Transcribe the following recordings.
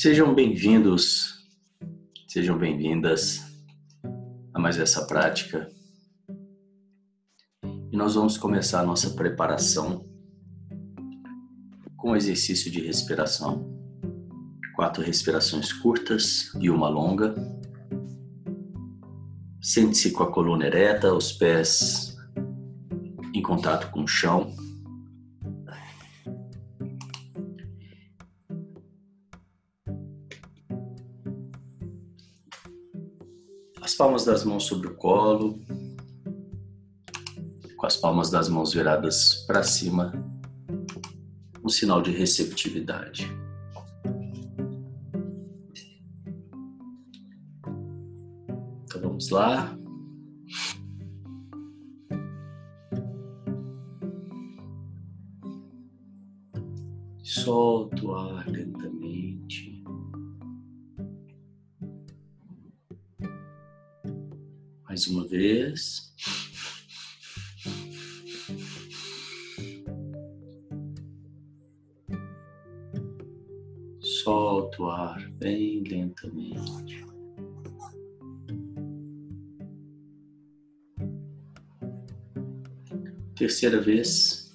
Sejam bem-vindos, sejam bem-vindas a mais essa prática. E nós vamos começar a nossa preparação com o exercício de respiração. Quatro respirações curtas e uma longa. Sente-se com a coluna ereta, os pés em contato com o chão. Palmas das mãos sobre o colo, com as palmas das mãos viradas para cima, um sinal de receptividade. Então vamos lá. Solta o ar lentamente. Uma vez. Solta o ar bem lentamente. Terceira vez.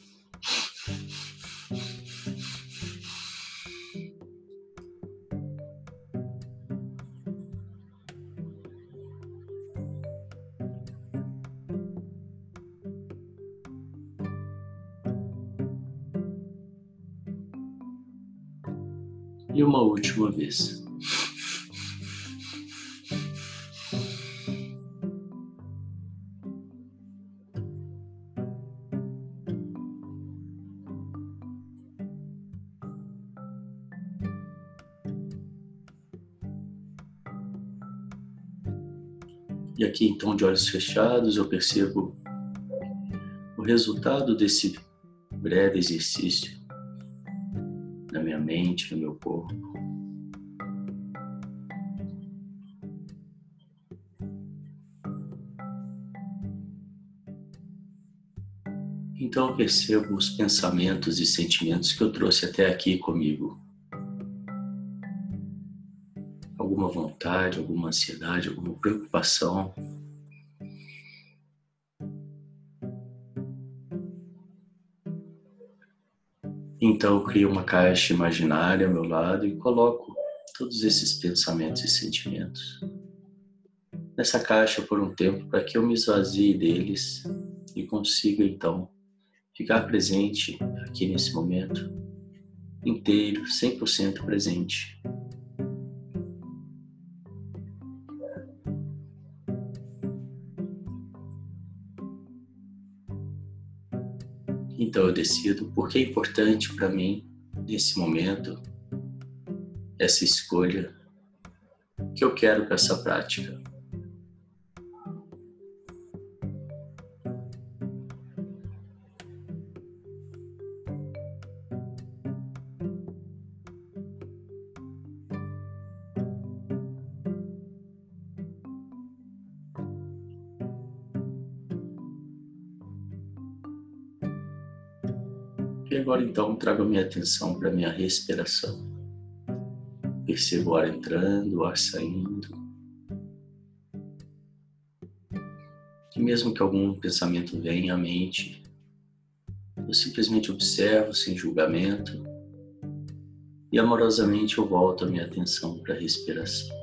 Uma última vez. E aqui, então, de olhos fechados, eu percebo o resultado desse breve exercício no meu corpo. Então percebo os pensamentos e sentimentos que eu trouxe até aqui comigo. Alguma vontade, alguma ansiedade, alguma preocupação. Então eu crio uma caixa imaginária ao meu lado e coloco todos esses pensamentos e sentimentos nessa caixa por um tempo para que eu me esvazie deles e consiga então ficar presente aqui nesse momento inteiro, 100% presente. Então eu decido porque é importante para mim, nesse momento, essa escolha que eu quero com essa prática. E agora então trago a minha atenção para a minha respiração. Percebo o ar entrando, o ar saindo. E mesmo que algum pensamento venha à mente, eu simplesmente observo sem julgamento e amorosamente eu volto a minha atenção para a respiração.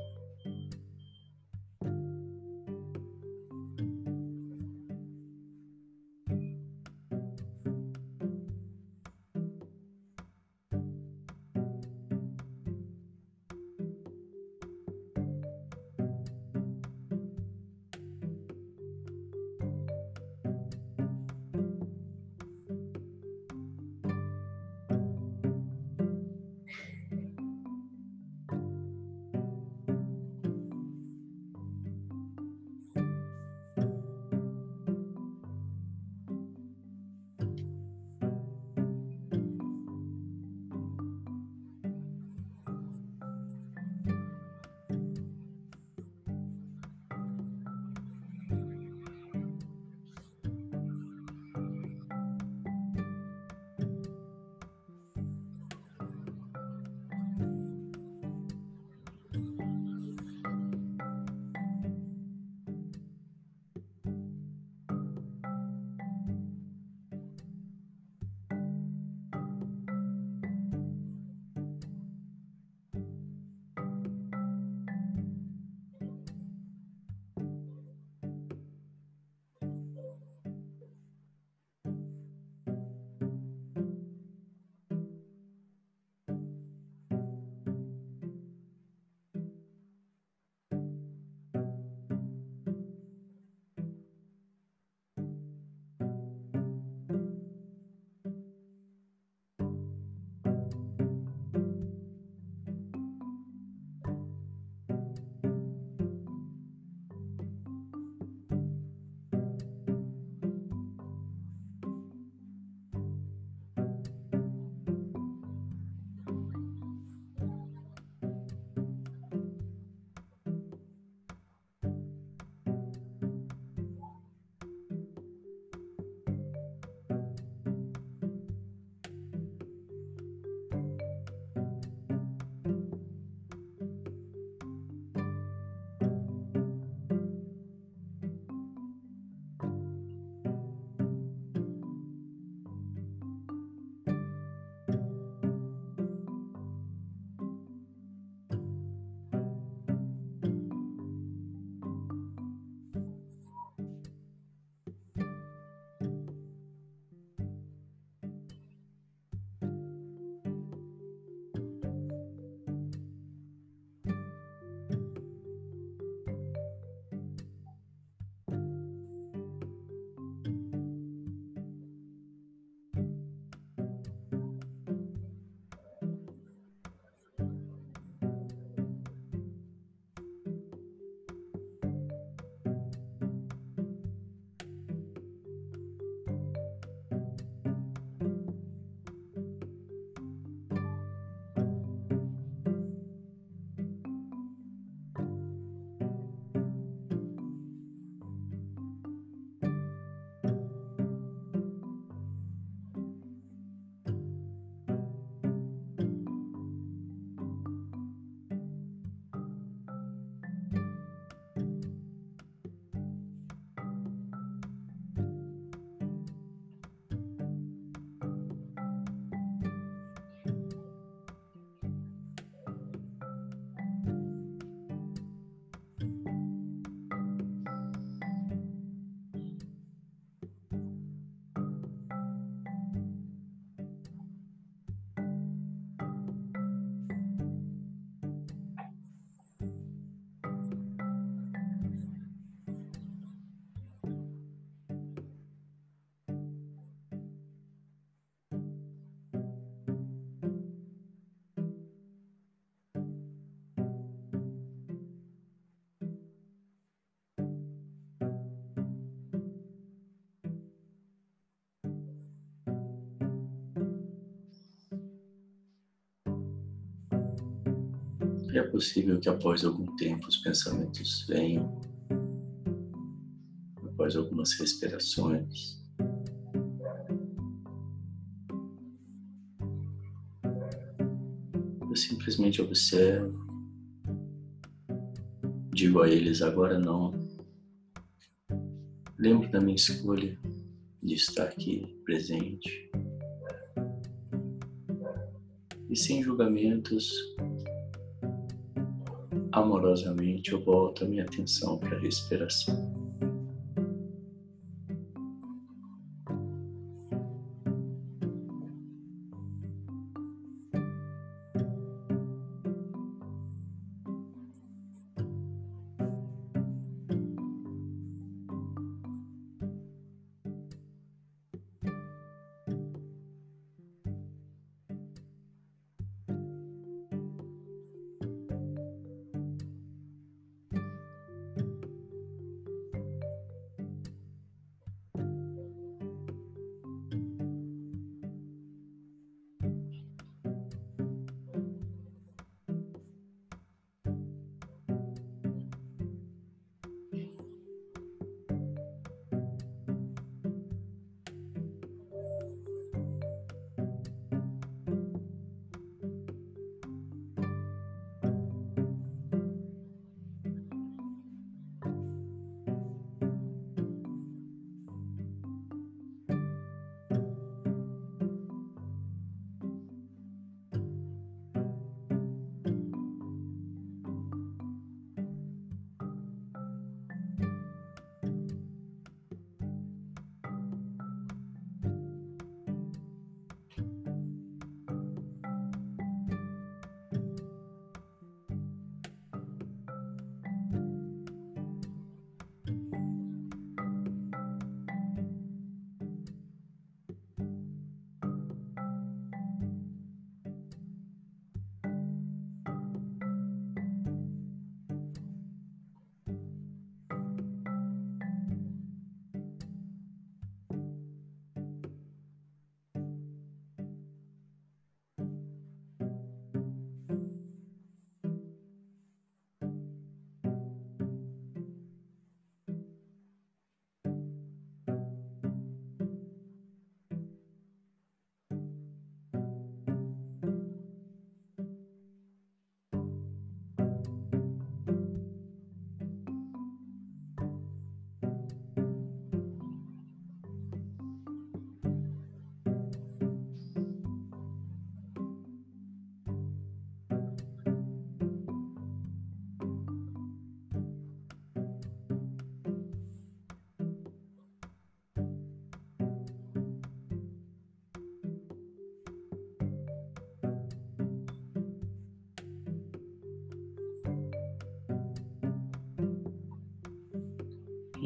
E é possível que após algum tempo os pensamentos venham, após algumas respirações. Eu simplesmente observo, digo a eles agora não. Lembro da minha escolha de estar aqui presente. E sem julgamentos, amorosamente eu volto a minha atenção para a respiração.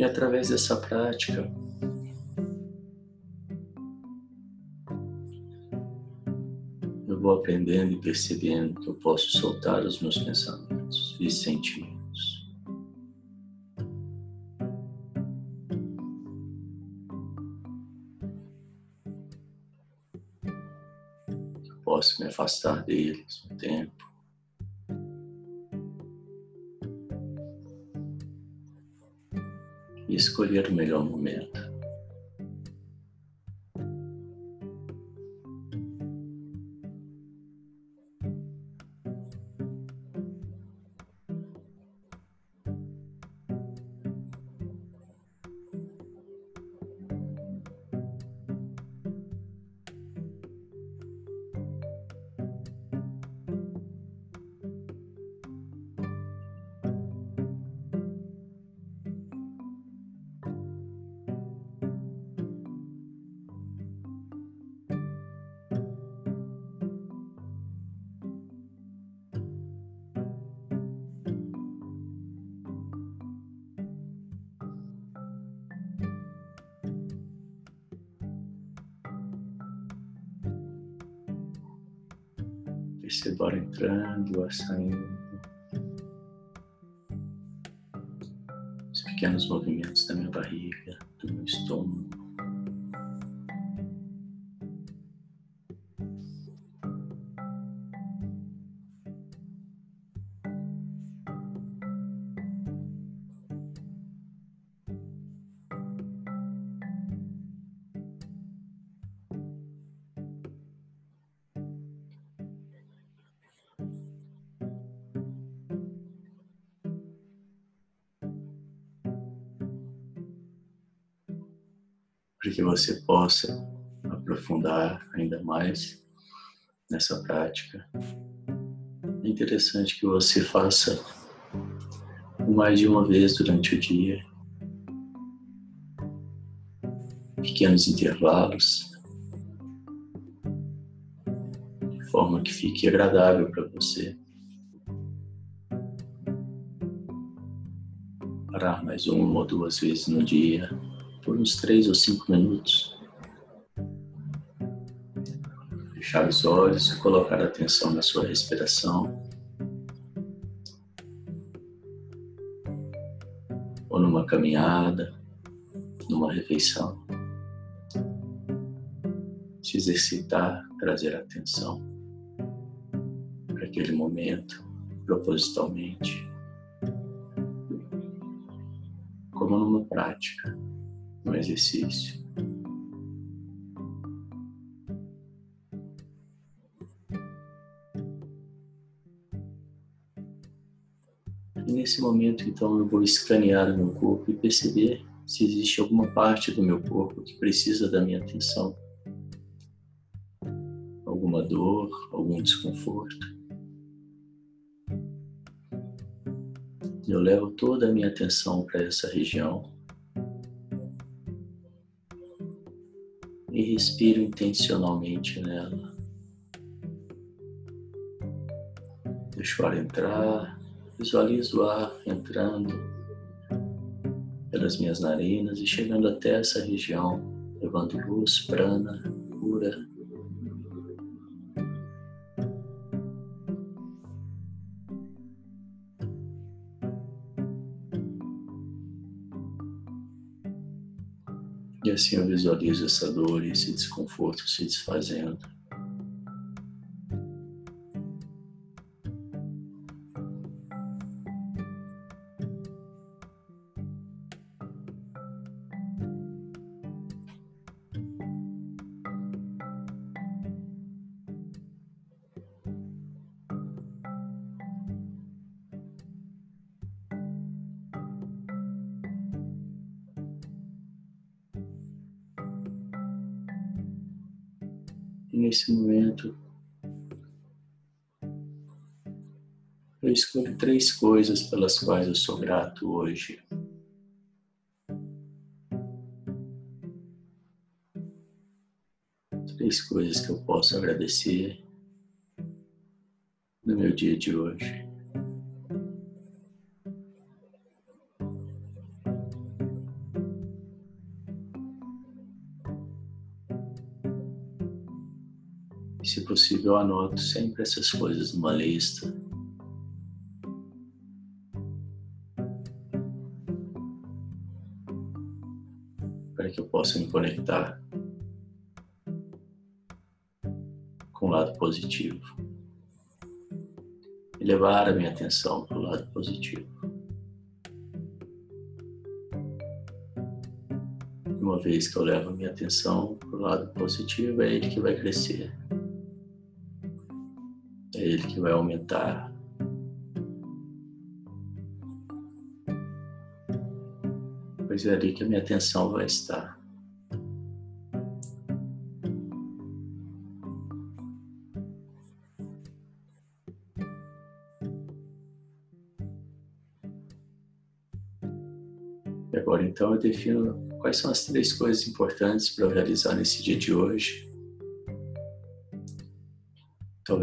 E através dessa prática, eu vou aprendendo e percebendo que eu posso soltar os meus pensamentos e sentimentos. Eu posso me afastar deles um tempo. Escolher o melhor momento. Perceba entrando, ar saindo. Os pequenos movimentos da minha barriga, do meu estômago. Para que você possa aprofundar ainda mais nessa prática. É interessante que você faça mais de uma vez durante o dia, pequenos intervalos, de forma que fique agradável para você. Parar mais uma ou duas vezes no dia, por uns três ou cinco minutos. fechar os olhos e colocar atenção na sua respiração. Ou numa caminhada, numa refeição. Se exercitar, trazer atenção para aquele momento, propositalmente. Como numa prática, exercício. nesse momento, então, eu vou escanear o meu corpo e perceber se existe alguma parte do meu corpo que precisa da minha atenção. Alguma dor, algum desconforto. Eu levo toda a minha atenção para essa região respiro intencionalmente nela. Deixo o ar entrar Visualizo o ar entrando pelas minhas narinas e chegando até essa região, levando luz, prana, assim eu visualizo essa dor e esse desconforto se desfazendo. E nesse momento, eu escolho três coisas pelas quais eu sou grato hoje. Três coisas que eu posso agradecer no meu dia de hoje. Eu anoto sempre essas coisas numa lista. Para que eu possa me conectar com o lado positivo e levar a minha atenção para o lado positivo. uma vez que eu levo a minha atenção para o lado positivo, é ele que vai crescer ele que vai aumentar. Pois é ali que a minha atenção vai estar. E agora então eu defino quais são as três coisas importantes para eu realizar nesse dia de hoje.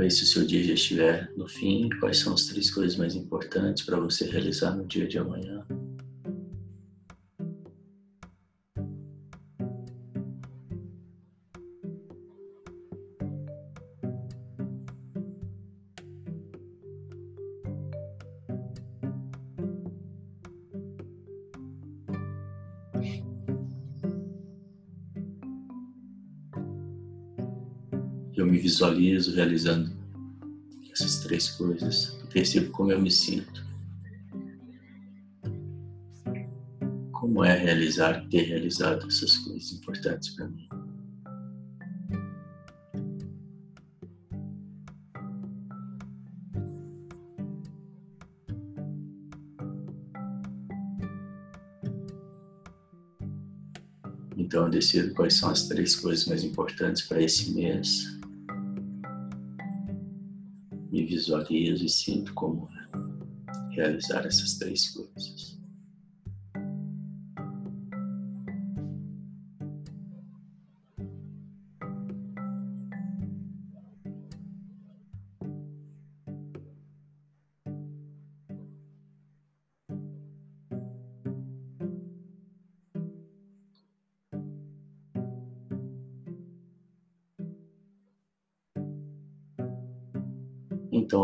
Talvez se o seu dia já estiver no fim, quais são as três coisas mais importantes para você realizar no dia de amanhã? Realizando essas três coisas. Percebo como eu me sinto. Como é realizar, ter realizado essas coisas importantes para mim. Então eu decido quais são as três coisas mais importantes para esse mês. Me visualizo e sinto como realizar essas três coisas.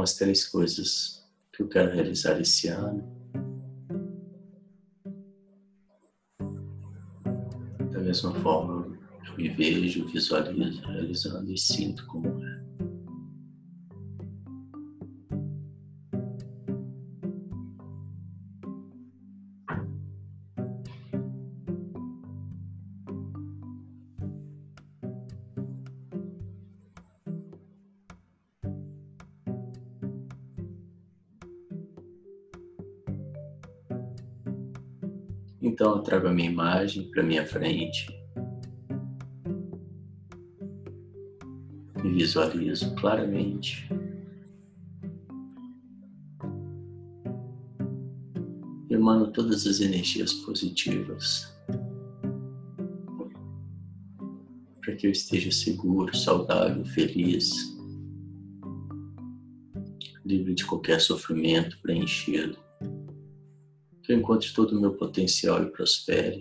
As três coisas que eu quero realizar esse ano. Da mesma forma, eu me vejo, visualizo, realizando e sinto como é. Então eu trago a minha imagem para minha frente. E visualizo claramente. Emano todas as energias positivas. Para que eu esteja seguro, saudável, feliz, livre de qualquer sofrimento, preenchido que eu encontre todo o meu potencial e prospere.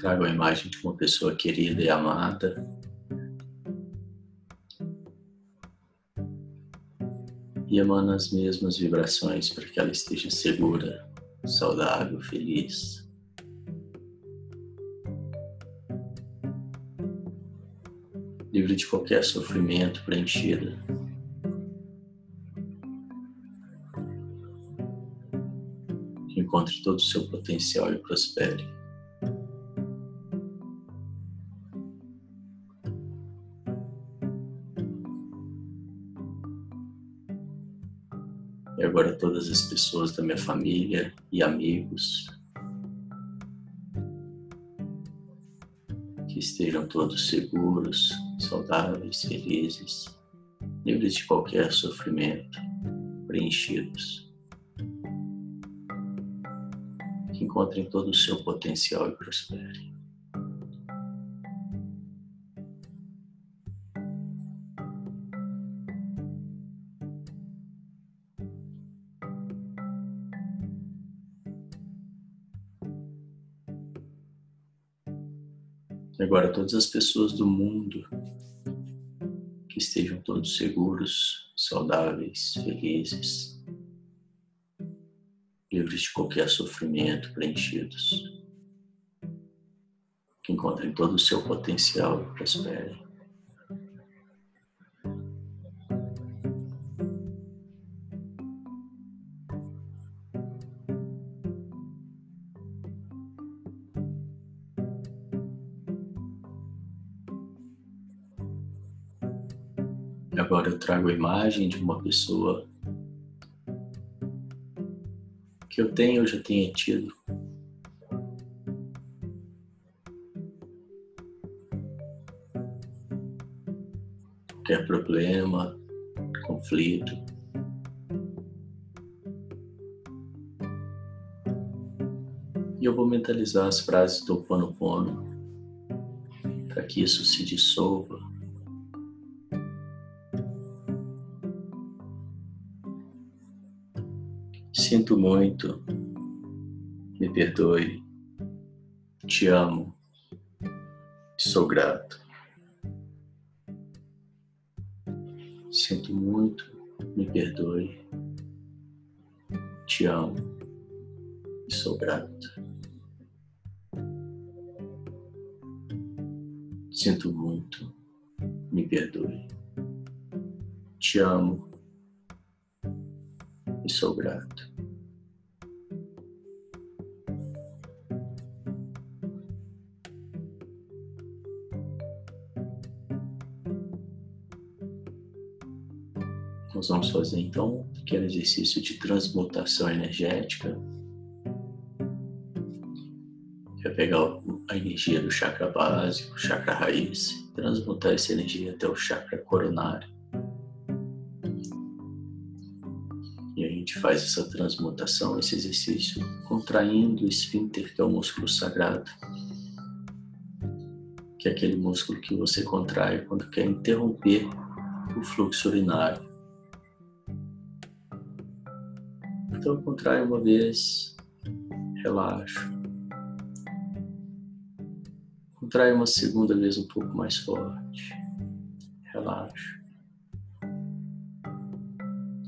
Trago a imagem de uma pessoa querida e amada. E emana as mesmas vibrações para que ela esteja segura, saudável, feliz. Livre de qualquer sofrimento, preenchida. Encontre todo o seu potencial e prospere. E agora todas as pessoas da minha família e amigos que estejam todos seguros, saudáveis, felizes, livres de qualquer sofrimento, preenchidos. Que encontrem todo o seu potencial e prosperem. Agora, todas as pessoas do mundo que estejam todos seguros, saudáveis, felizes, livres de qualquer sofrimento, preenchidos, que encontrem todo o seu potencial e prosperem. Agora eu trago a imagem de uma pessoa que eu tenho ou já tenha tido. Qualquer problema, conflito. E eu vou mentalizar as frases do Pono Pono para que isso se dissolva Sinto muito, me perdoe, te amo, sou grato. Sinto muito, me perdoe, te amo. E sou grato. Sinto muito, me perdoe, te amo. E sou grato. Nós vamos fazer então um pequeno exercício de transmutação energética. Vai pegar a energia do chakra básico, chakra raiz, transmutar essa energia até o chakra coronário. E a gente faz essa transmutação, esse exercício, contraindo o esfíncter, que é o músculo sagrado, que é aquele músculo que você contrai quando quer interromper o fluxo urinário. Então, contrai uma vez, relaxa. Contrai uma segunda vez um pouco mais forte, relaxa.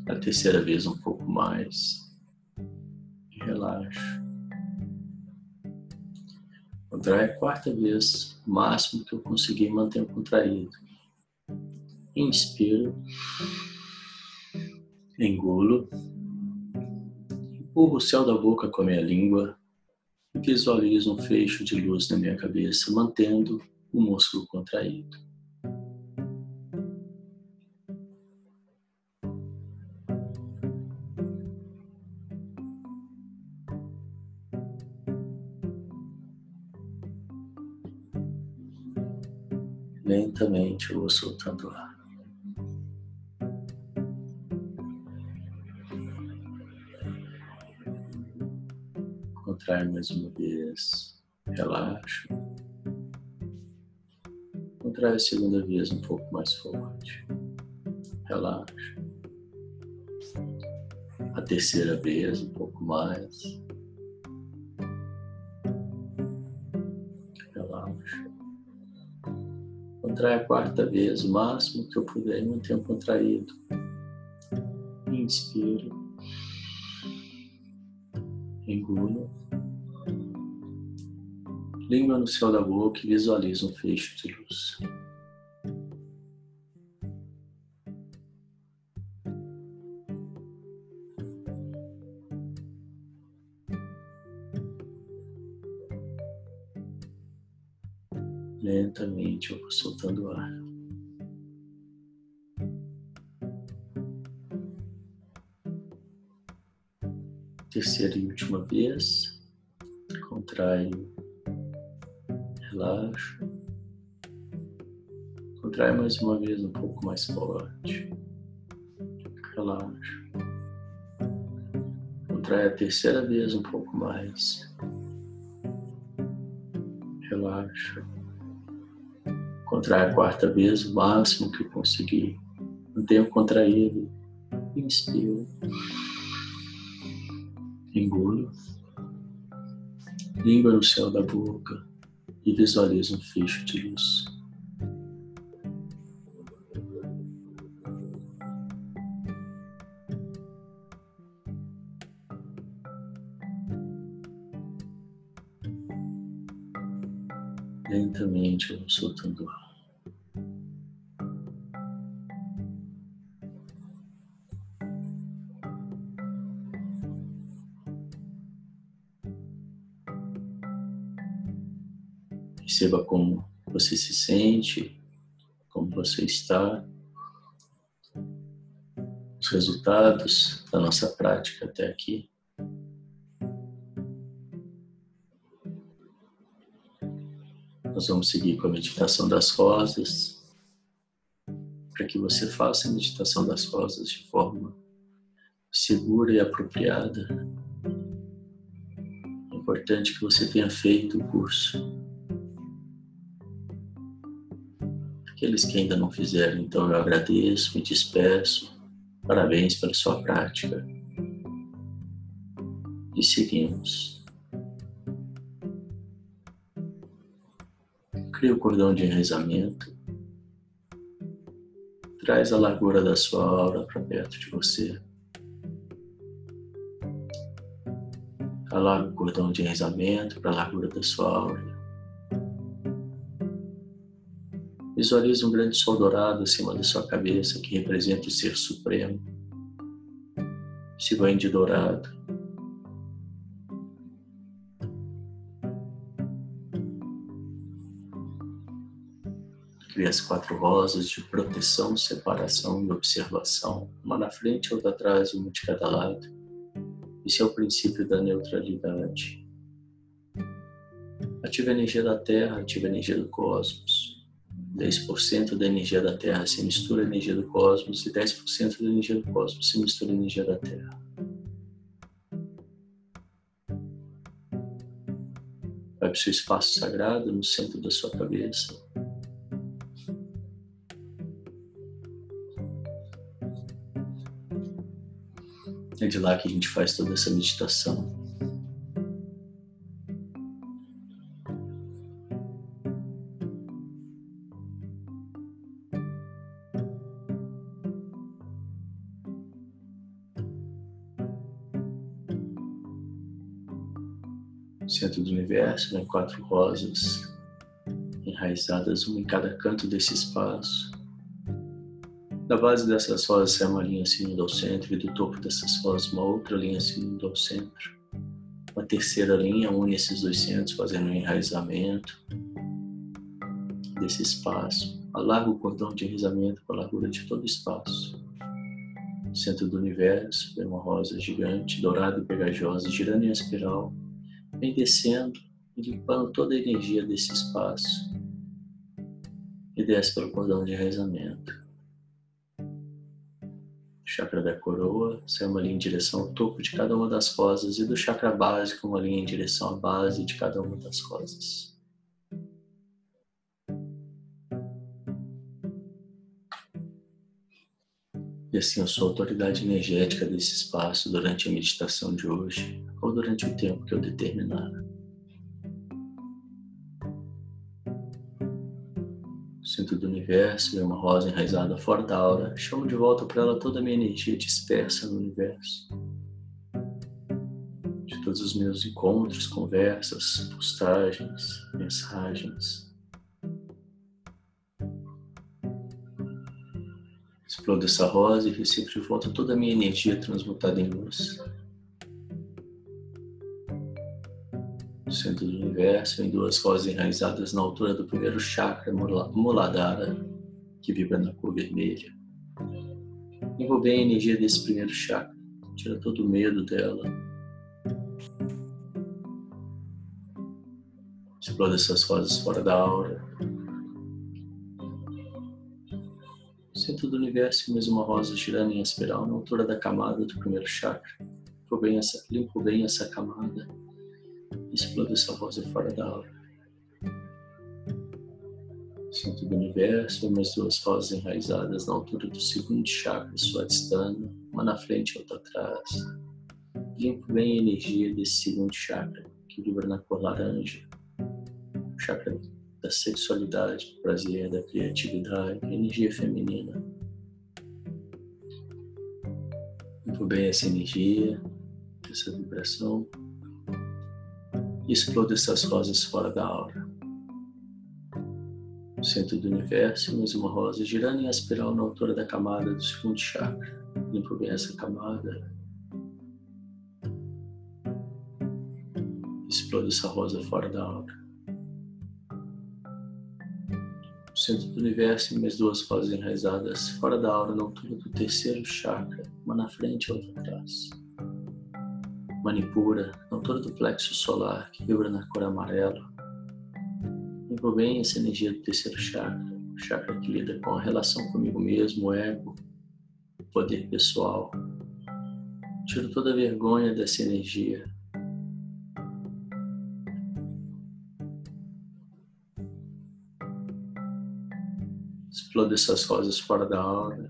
A terceira vez um pouco mais, relaxa. Contrai a quarta vez, o máximo que eu conseguir manter contraído. Inspiro, engulo empurro o céu da boca com a minha língua e visualizo um fecho de luz na minha cabeça, mantendo o músculo contraído. Lentamente eu vou soltando ar. Contrai mais uma vez, relaxa. Contrai a segunda vez um pouco mais forte, relaxa. A terceira vez um pouco mais, relaxa. Contrai a quarta vez, o máximo que eu puder, mantenha contraído. Inspiro. Engulo língua no céu da boca e visualiza um fecho de luz. Lentamente eu vou soltando ar. Terceira e última vez, contraio relaxa. Contrai mais uma vez um pouco mais forte. Relaxa. Contrai a terceira vez um pouco mais. Relaxa. Contrai a quarta vez o máximo que conseguir. Mantenha contraído. Inspiro. Engulo. Língua no céu da boca e visualize um fecho de luz. Lentamente vou soltando ar. Perceba como você se sente, como você está, os resultados da nossa prática até aqui. Nós vamos seguir com a meditação das rosas, para que você faça a meditação das rosas de forma segura e apropriada. É importante que você tenha feito o curso Aqueles que ainda não fizeram, então eu agradeço, me despeço. Parabéns pela sua prática. E seguimos. Cria o cordão de enraizamento. Traz a largura da sua aura para perto de você. Alarga o cordão de enraizamento para a largura da sua aura. Visualize um grande sol dourado acima da sua cabeça que representa o Ser Supremo. Se banhe de dourado. cria as quatro rosas de proteção, separação e observação, uma na frente, outra atrás, uma de cada lado. Esse é o princípio da neutralidade. Ativa a energia da Terra, ativa a energia do cosmos. 10% da energia da Terra se mistura à energia do cosmos e 10% da energia do cosmos se mistura à energia da Terra. Vai para o seu espaço sagrado no centro da sua cabeça. É de lá que a gente faz toda essa meditação. Universo, né? quatro rosas enraizadas, uma em cada canto desse espaço. Da base dessas rosas é uma linha se unindo ao centro, e do topo dessas rosas uma outra linha se unindo ao centro. Uma terceira linha une esses dois centros, fazendo um enraizamento desse espaço. Alarga o cordão de enraizamento para a largura de todo o espaço. No centro do universo, vem uma rosa gigante, dourada e pegajosa, girando em espiral, vem descendo e limpando toda a energia desse espaço e desce pelo cordão de enraizamento chakra da coroa, sai uma linha em direção ao topo de cada uma das rosas, e do chakra básico, uma linha em direção à base de cada uma das rosas. E assim eu sou a autoridade energética desse espaço durante a meditação de hoje, ou durante o tempo que eu determinar. centro do universo, vem uma rosa enraizada fora da aura. Chamo de volta para ela toda a minha energia dispersa no universo. De todos os meus encontros, conversas, postagens, mensagens. Explodo essa rosa e recebo de volta toda a minha energia transmutada em luz. no centro do universo, em duas rosas enraizadas na altura do primeiro chakra, Muladhara, que vibra na cor vermelha. Envolver a energia desse primeiro chakra, tira todo o medo dela. Explode essas rosas fora da aura. Centro do universo, mais uma rosa girando em espiral na altura da camada do primeiro chakra. Limpo bem essa, limpo bem essa camada explode essa rosa fora da aura. Centro do universo, mais duas rosas enraizadas na altura do segundo chakra suadhisthana, uma na frente e outra atrás. Limpo bem a energia desse segundo chakra, que vibra na cor laranja, o chakra da sexualidade, do prazer, da criatividade, energia feminina. Bem essa energia, essa vibração e exploda essas rosas fora da aura. No centro do universo, mais uma rosa girando em espiral na altura da camada do segundo chakra. Limpo bem essa camada. Exploda essa rosa fora da aura. Centro do universo, mais duas rosas enraizadas fora da aura na altura do terceiro chakra, uma na frente e outra atrás. Manipura, na altura do plexo solar, que vibra na cor amarelo. Limpo bem essa energia do terceiro chakra, o chakra que lida com a relação comigo mesmo, o ego, o poder pessoal. Tiro toda a vergonha dessa energia. Explodo essas rosas fora da aura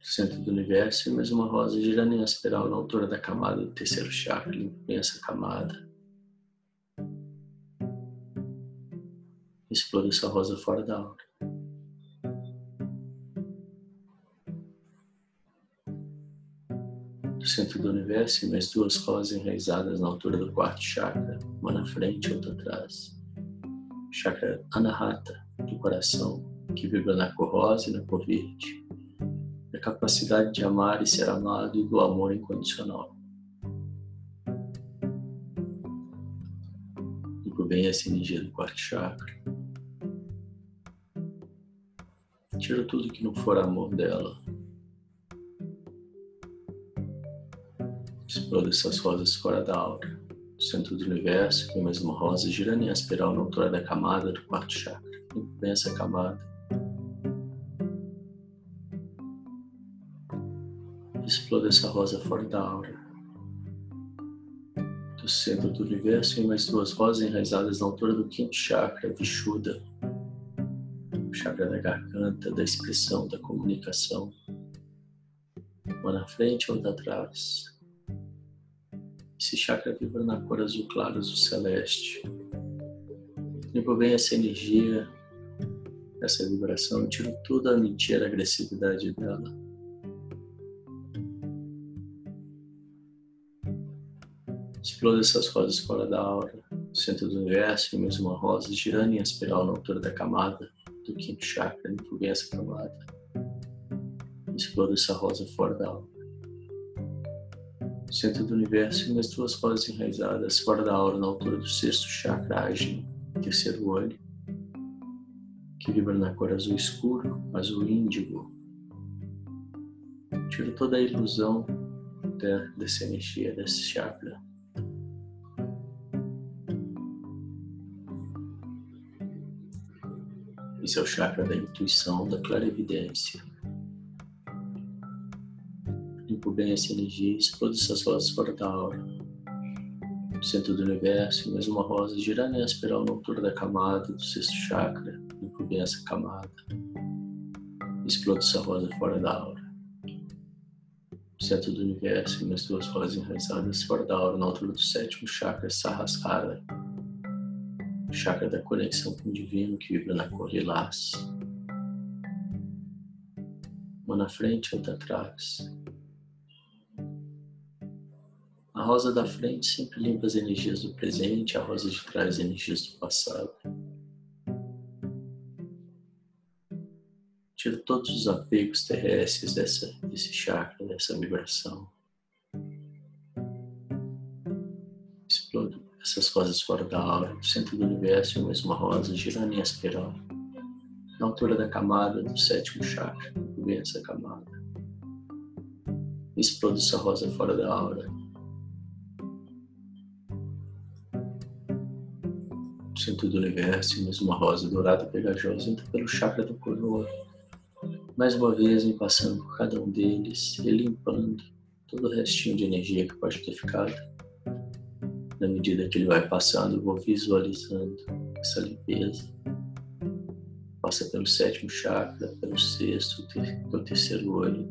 centro do universo, e mais uma rosa girando em espiral na altura da camada do terceiro chakra. Essa camada. Explode essa rosa fora da aura. Do centro do universo, mais duas rosas enraizadas na altura do quarto chakra, uma na frente e outra atrás. Chakra Anahata, do coração, que na cor rosa e na cor verde a capacidade de amar e ser amado e do amor incondicional. Limpo bem essa energia do quarto chakra. Tiro tudo que não for amor dela. Explodo essas rosas fora da aura. No centro do universo, com mais uma rosa girando em espiral na altura da camada do quarto chakra. Limpo bem essa camada. Exploda essa rosa fora da aura. Do centro do universo, em mais duas rosas enraizadas na altura do quinto chakra, Vishuddha chakra da garganta, da expressão, da comunicação. Uma na frente, outra atrás. Esse chakra vibra na cor azul claro, azul celeste. Bem essa energia, essa vibração, tiro toda a mentira, a agressividade dela. Exploda essas rosas fora da aura, centro do universo, e mais uma rosa girando em espiral na altura da camada do quinto chakra, limpo essa camada. Exploda essa rosa fora da aura. Centro do universo, umas duas rosas enraizadas fora da aura, na altura do sexto chakra, agem, terceiro olho, que vibra na cor azul escuro, azul índigo. Tiro toda a ilusão dessa energia, desse chakra. Esse é o chakra da intuição, da clarividência. Limpo bem essa energia, explodo essas rosas fora da aura. No centro do universo, mais uma rosa girando em espiral na altura da camada do sexto chakra. Limpo bem essa camada. Explodo essa rosa fora da aura. No centro do universo, mais duas rosas enraizadas fora da aura na altura do sétimo chakra, Sahasrara chakra da conexão com o divino que vibra na cor lilás. Uma na frente, outra atrás. A rosa da frente sempre limpa as energias do presente, a rosa de trás as energias do passado. Tiro todos os apegos terrestres dessa, desse chakra, dessa vibração. Essas rosas fora da aura, no centro do universo, uma mesma rosa girando em espiral, na altura da camada do sétimo chakra, cobrir essa camada. Exploda essa rosa fora da aura. No centro do universo, mais uma rosa dourada pegajosa entra pelo chakra do coroa. Mais uma vez, me passando por cada um deles e limpando todo o restinho de energia que pode ter ficado na medida que ele vai passando, eu vou visualizando essa limpeza. Passa pelo sétimo chakra, pelo sexto, pelo terceiro olho,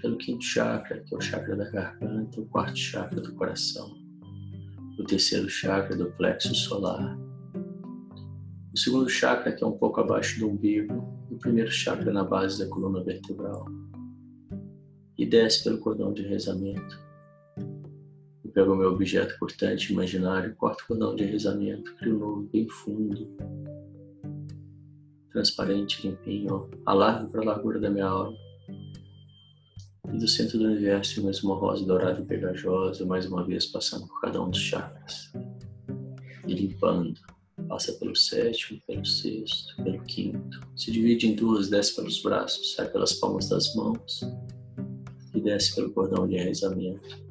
pelo quinto chakra, que é o chakra da garganta, o quarto chakra do coração, o terceiro chakra do plexo solar, o segundo chakra, que é um pouco abaixo do umbigo, o primeiro chakra na base da coluna vertebral, e desce pelo cordão de rezamento pego o meu objeto cortante imaginário, corto o cordão de rezamento, crio um novo bem fundo, transparente, limpinho, alargo para a largura da minha alma. E do centro do universo, mais uma rosa dourada e pegajosa, mais uma vez passando por cada um dos chakras. E limpando. Passa pelo sétimo, pelo sexto, pelo quinto. Se divide em duas, desce pelos braços, sai pelas palmas das mãos e desce pelo cordão de rezamento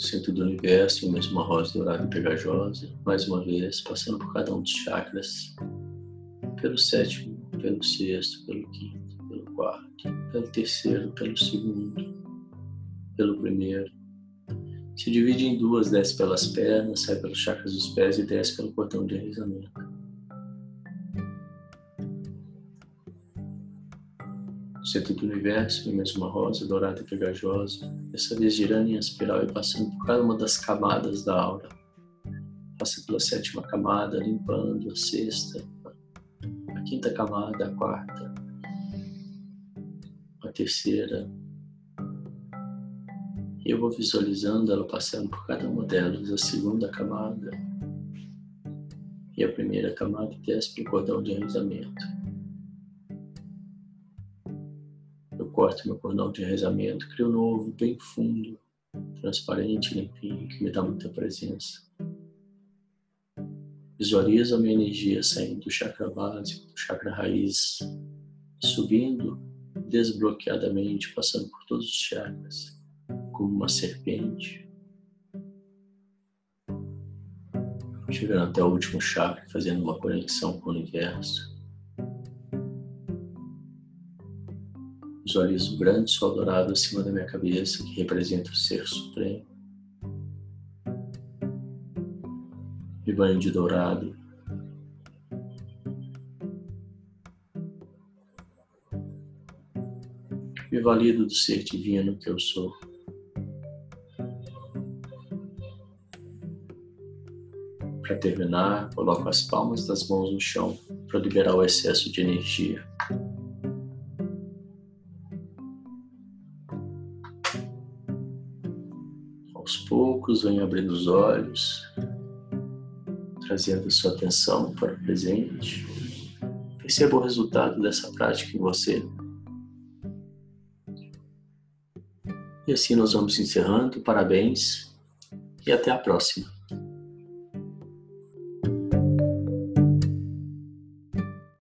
centro do universo, em mais uma rosa dourada e pegajosa, mais uma vez, passando por cada um dos chakras, pelo sétimo, pelo sexto, pelo quinto, pelo quarto, pelo terceiro, pelo segundo, pelo primeiro. Se divide em duas, desce pelas pernas, sai pelos chakras dos pés e desce pelo portão de rezamento. Centro do universo, em mais uma rosa dourada e pegajosa, dessa vez girando em espiral e passando por cada uma das camadas da aura. Passa pela sétima camada, limpando a sexta, a quinta camada, a quarta, a terceira. E eu vou visualizando ela passando por cada uma delas, a segunda camada e a primeira camada para o cordão de alisamento. Corto meu cordão de rezamento, crio novo, bem fundo, transparente, limpinho, que me dá muita presença. Visualiza a minha energia saindo do chakra básico, do chakra raiz, subindo desbloqueadamente, passando por todos os chakras, como uma serpente, chegando até o último chakra, fazendo uma conexão com o universo. Visualizo um grande sol dourado acima da minha cabeça, que representa o Ser Supremo. Me banho de dourado. Me valido do ser divino que eu sou. Para terminar, coloco as palmas das mãos no chão para liberar o excesso de energia. Poucos, venho abrindo os olhos, trazendo sua atenção para o presente. Perceba o resultado dessa prática em você. E assim nós vamos encerrando. Parabéns e até a próxima.